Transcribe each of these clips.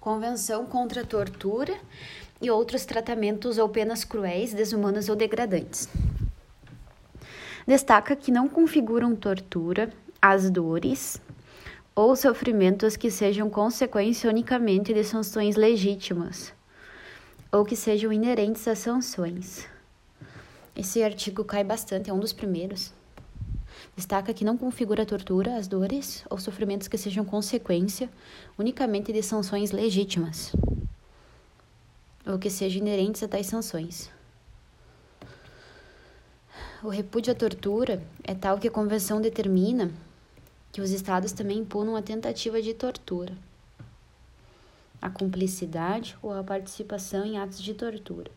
Convenção contra a Tortura e outros tratamentos ou penas cruéis, desumanas ou degradantes. Destaca que não configuram tortura as dores ou sofrimentos que sejam consequência unicamente de sanções legítimas ou que sejam inerentes às sanções. Esse artigo cai bastante, é um dos primeiros. Destaca que não configura tortura, as dores ou sofrimentos que sejam consequência unicamente de sanções legítimas ou que sejam inerentes a tais sanções. O repúdio à tortura é tal que a Convenção determina que os Estados também impunam a tentativa de tortura, a cumplicidade ou a participação em atos de tortura.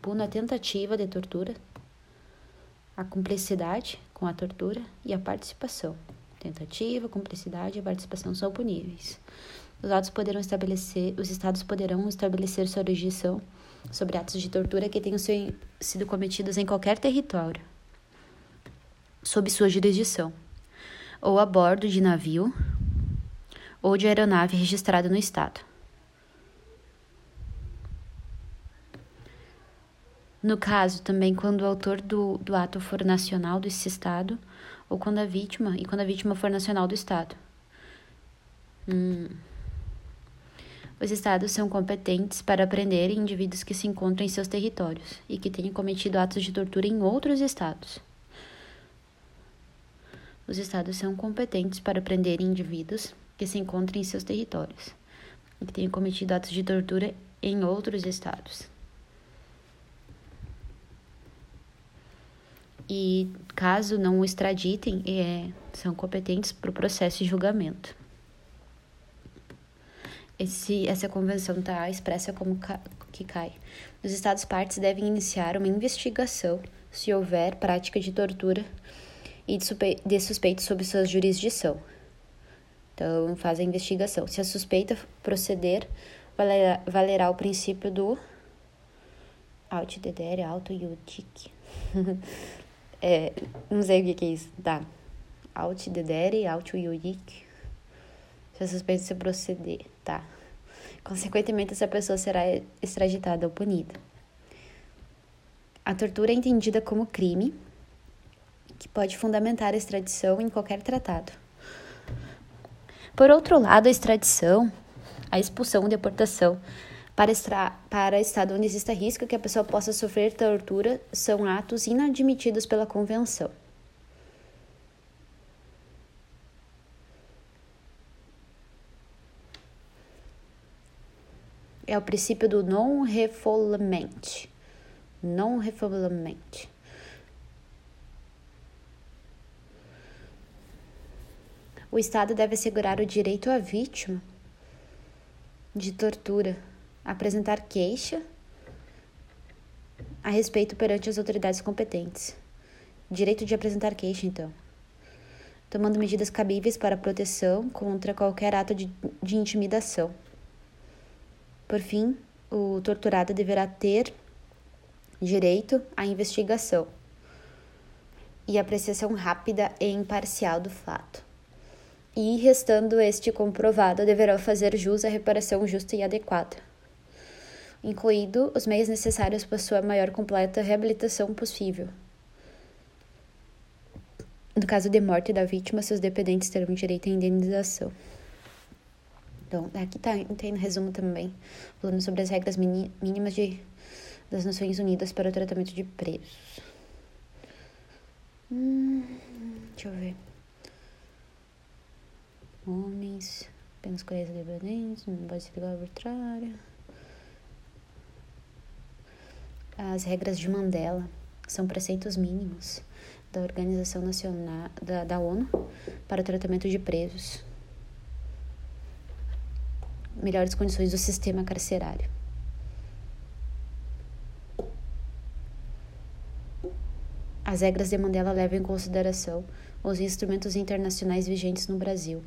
Puna a tentativa de tortura, a cumplicidade com a tortura e a participação. Tentativa, cumplicidade e participação são puníveis. Os atos poderão estabelecer, os estados poderão estabelecer sua jurisdição sobre atos de tortura que tenham sido cometidos em qualquer território, sob sua jurisdição, ou a bordo de navio ou de aeronave registrada no estado. No caso, também quando o autor do, do ato for nacional desse Estado, ou quando a vítima, e quando a vítima for nacional do Estado. Hum. Os Estados são competentes para prender indivíduos que se encontram em seus territórios e que tenham cometido atos de tortura em outros Estados. Os Estados são competentes para prender indivíduos que se encontram em seus territórios e que tenham cometido atos de tortura em outros Estados. E, caso não o extraditem, é, são competentes para o processo de julgamento. Esse, essa convenção está expressa como ca, que cai. Os Estados partes devem iniciar uma investigação se houver prática de tortura e de, suspe de suspeito sob sua jurisdição. Então, faz a investigação. Se a suspeita proceder, valerá, valerá o princípio do auto dedere, auto iudic. É, não sei o que, é isso. Tá. Alt dedere, alt yurik. Se a suspeita se proceder. Tá. Consequentemente, essa pessoa será extraditada ou punida. A tortura é entendida como crime que pode fundamentar a extradição em qualquer tratado. Por outro lado, a extradição, a expulsão ou deportação para, extra, para estado onde exista risco que a pessoa possa sofrer tortura são atos inadmitidos pela Convenção. É o princípio do non-refoulement. Non-refoulement. O Estado deve assegurar o direito à vítima de tortura apresentar queixa a respeito perante as autoridades competentes. Direito de apresentar queixa, então. Tomando medidas cabíveis para proteção contra qualquer ato de, de intimidação. Por fim, o torturado deverá ter direito à investigação e apreciação rápida e imparcial do fato. E, restando este comprovado, deverá fazer jus à reparação justa e adequada incluído os meios necessários para sua maior completa reabilitação possível. No caso de morte da vítima, seus dependentes terão direito à indenização. Então, aqui tá, tem no resumo também, falando sobre as regras mínimas de, das Nações Unidas para o tratamento de presos. Hum, deixa eu ver. Homens, apenas coisas dependentes, não pode ser legal arbitrária. As regras de Mandela são preceitos mínimos da Organização Nacional da, da ONU para o tratamento de presos. Melhores condições do sistema carcerário. As regras de Mandela levam em consideração os instrumentos internacionais vigentes no Brasil,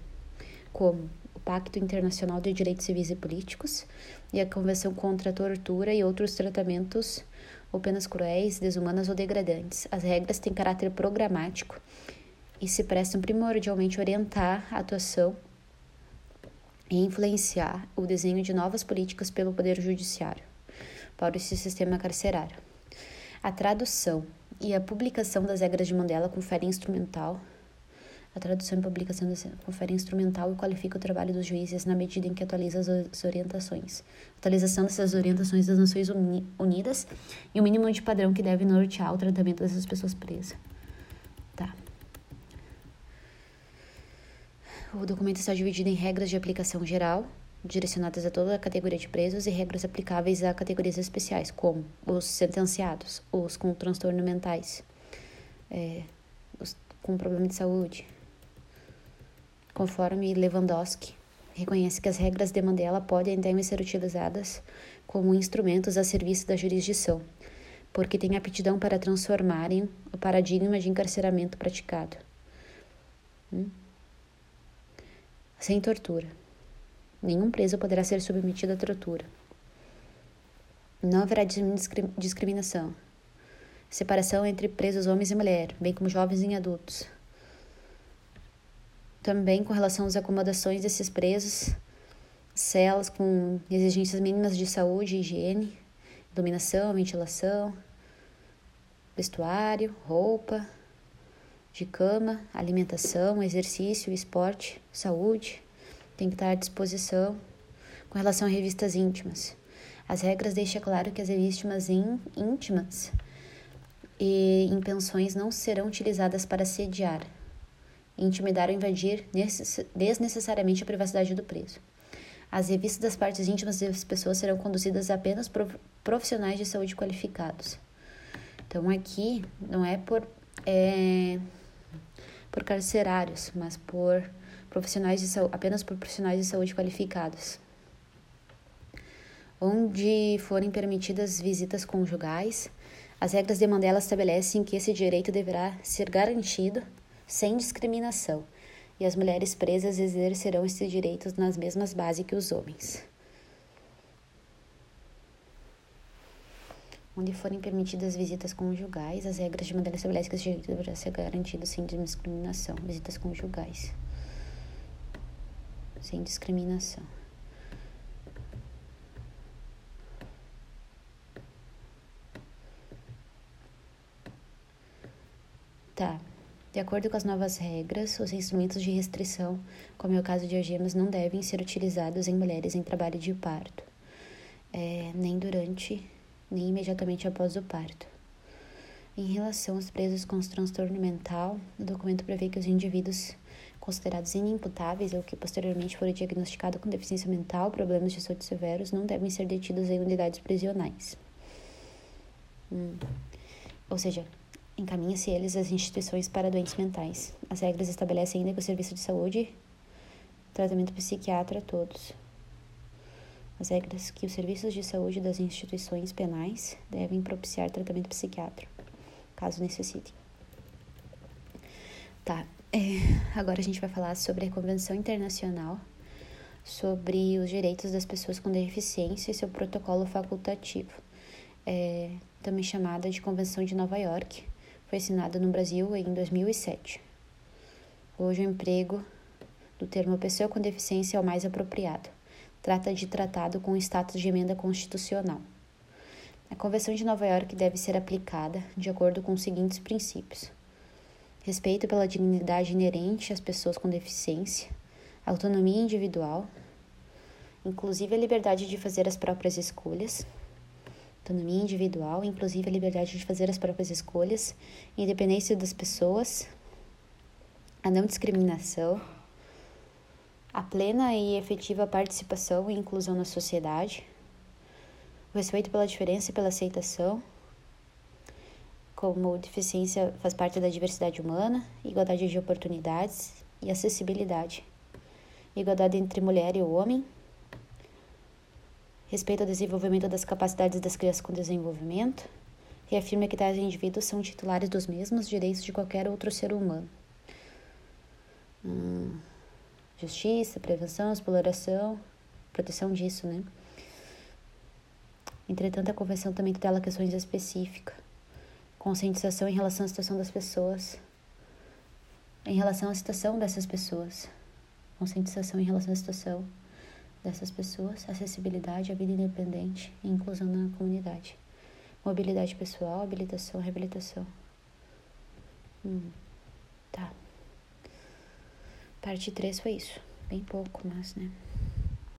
como Pacto Internacional de Direitos Civis e Políticos e a Convenção contra a Tortura e outros tratamentos ou penas cruéis, desumanas ou degradantes. As regras têm caráter programático e se prestam primordialmente a orientar a atuação e influenciar o desenho de novas políticas pelo Poder Judiciário para esse sistema carcerário. A tradução e a publicação das regras de Mandela conferem instrumental a tradução e publicação confere instrumental e qualifica o trabalho dos juízes na medida em que atualiza as orientações. Atualização dessas orientações das Nações Unidas e o mínimo de padrão que deve nortear o tratamento dessas pessoas presas. Tá. O documento está dividido em regras de aplicação geral, direcionadas a toda a categoria de presos, e regras aplicáveis a categorias especiais, como os sentenciados, os com transtornos mentais, é, os com problema de saúde, conforme Lewandowski, reconhece que as regras de Mandela podem também ser utilizadas como instrumentos a serviço da jurisdição, porque têm aptidão para transformarem o paradigma de encarceramento praticado. Hum? Sem tortura. Nenhum preso poderá ser submetido à tortura. Não haverá discriminação. Separação entre presos homens e mulheres, bem como jovens e adultos também com relação às acomodações desses presos, celas com exigências mínimas de saúde higiene, iluminação, ventilação, vestuário, roupa, de cama, alimentação, exercício, esporte, saúde, tem que estar à disposição. Com relação a revistas íntimas, as regras deixam claro que as revistas íntimas e em pensões não serão utilizadas para sediar, intimidar ou invadir desnecessariamente a privacidade do preso. As revistas das partes íntimas das pessoas serão conduzidas apenas por profissionais de saúde qualificados. Então aqui não é por é, por carcerários, mas por profissionais de saúde, apenas por profissionais de saúde qualificados. Onde forem permitidas visitas conjugais, as regras de Mandela estabelecem que esse direito deverá ser garantido sem discriminação, e as mulheres presas exercerão esses direitos nas mesmas bases que os homens. Onde forem permitidas visitas conjugais, as regras de Mandela estabelecem que esse direito deverá ser garantido sem discriminação. Visitas conjugais. Sem discriminação. Tá. De acordo com as novas regras, os instrumentos de restrição, como é o caso de algemas, não devem ser utilizados em mulheres em trabalho de parto, é, nem durante, nem imediatamente após o parto. Em relação aos presos com transtorno mental, o documento prevê que os indivíduos considerados inimputáveis ou que posteriormente foram diagnosticados com deficiência mental, problemas de saúde severos, não devem ser detidos em unidades prisionais. Hum. Ou seja, encaminha-se eles às instituições para doentes mentais. As regras estabelecem ainda que o serviço de saúde, tratamento psiquiatra a todos. As regras que os serviços de saúde das instituições penais devem propiciar tratamento psiquiátrico, caso necessitem. Tá, é, agora a gente vai falar sobre a Convenção Internacional sobre os Direitos das Pessoas com Deficiência e seu protocolo facultativo, é, também chamada de Convenção de Nova York, foi assinada no Brasil em 2007. Hoje o emprego do termo pessoa com deficiência é o mais apropriado. Trata de tratado com status de emenda constitucional. A Convenção de Nova York deve ser aplicada de acordo com os seguintes princípios: respeito pela dignidade inerente às pessoas com deficiência, autonomia individual, inclusive a liberdade de fazer as próprias escolhas, autonomia individual, inclusive a liberdade de fazer as próprias escolhas, independência das pessoas, a não discriminação, a plena e efetiva participação e inclusão na sociedade, o respeito pela diferença e pela aceitação, como deficiência faz parte da diversidade humana, igualdade de oportunidades e acessibilidade, igualdade entre mulher e homem, respeito ao desenvolvimento das capacidades das crianças com desenvolvimento, reafirma que tais indivíduos são titulares dos mesmos direitos de qualquer outro ser humano. Hum, justiça, prevenção, exploração, proteção disso, né? Entretanto, a Convenção também tutela questões específicas, conscientização em relação à situação das pessoas, em relação à situação dessas pessoas, conscientização em relação à situação dessas pessoas, acessibilidade, a vida independente e inclusão na comunidade. Mobilidade pessoal, habilitação, reabilitação. Hum, tá. Parte 3 foi isso. Bem pouco, mas, né?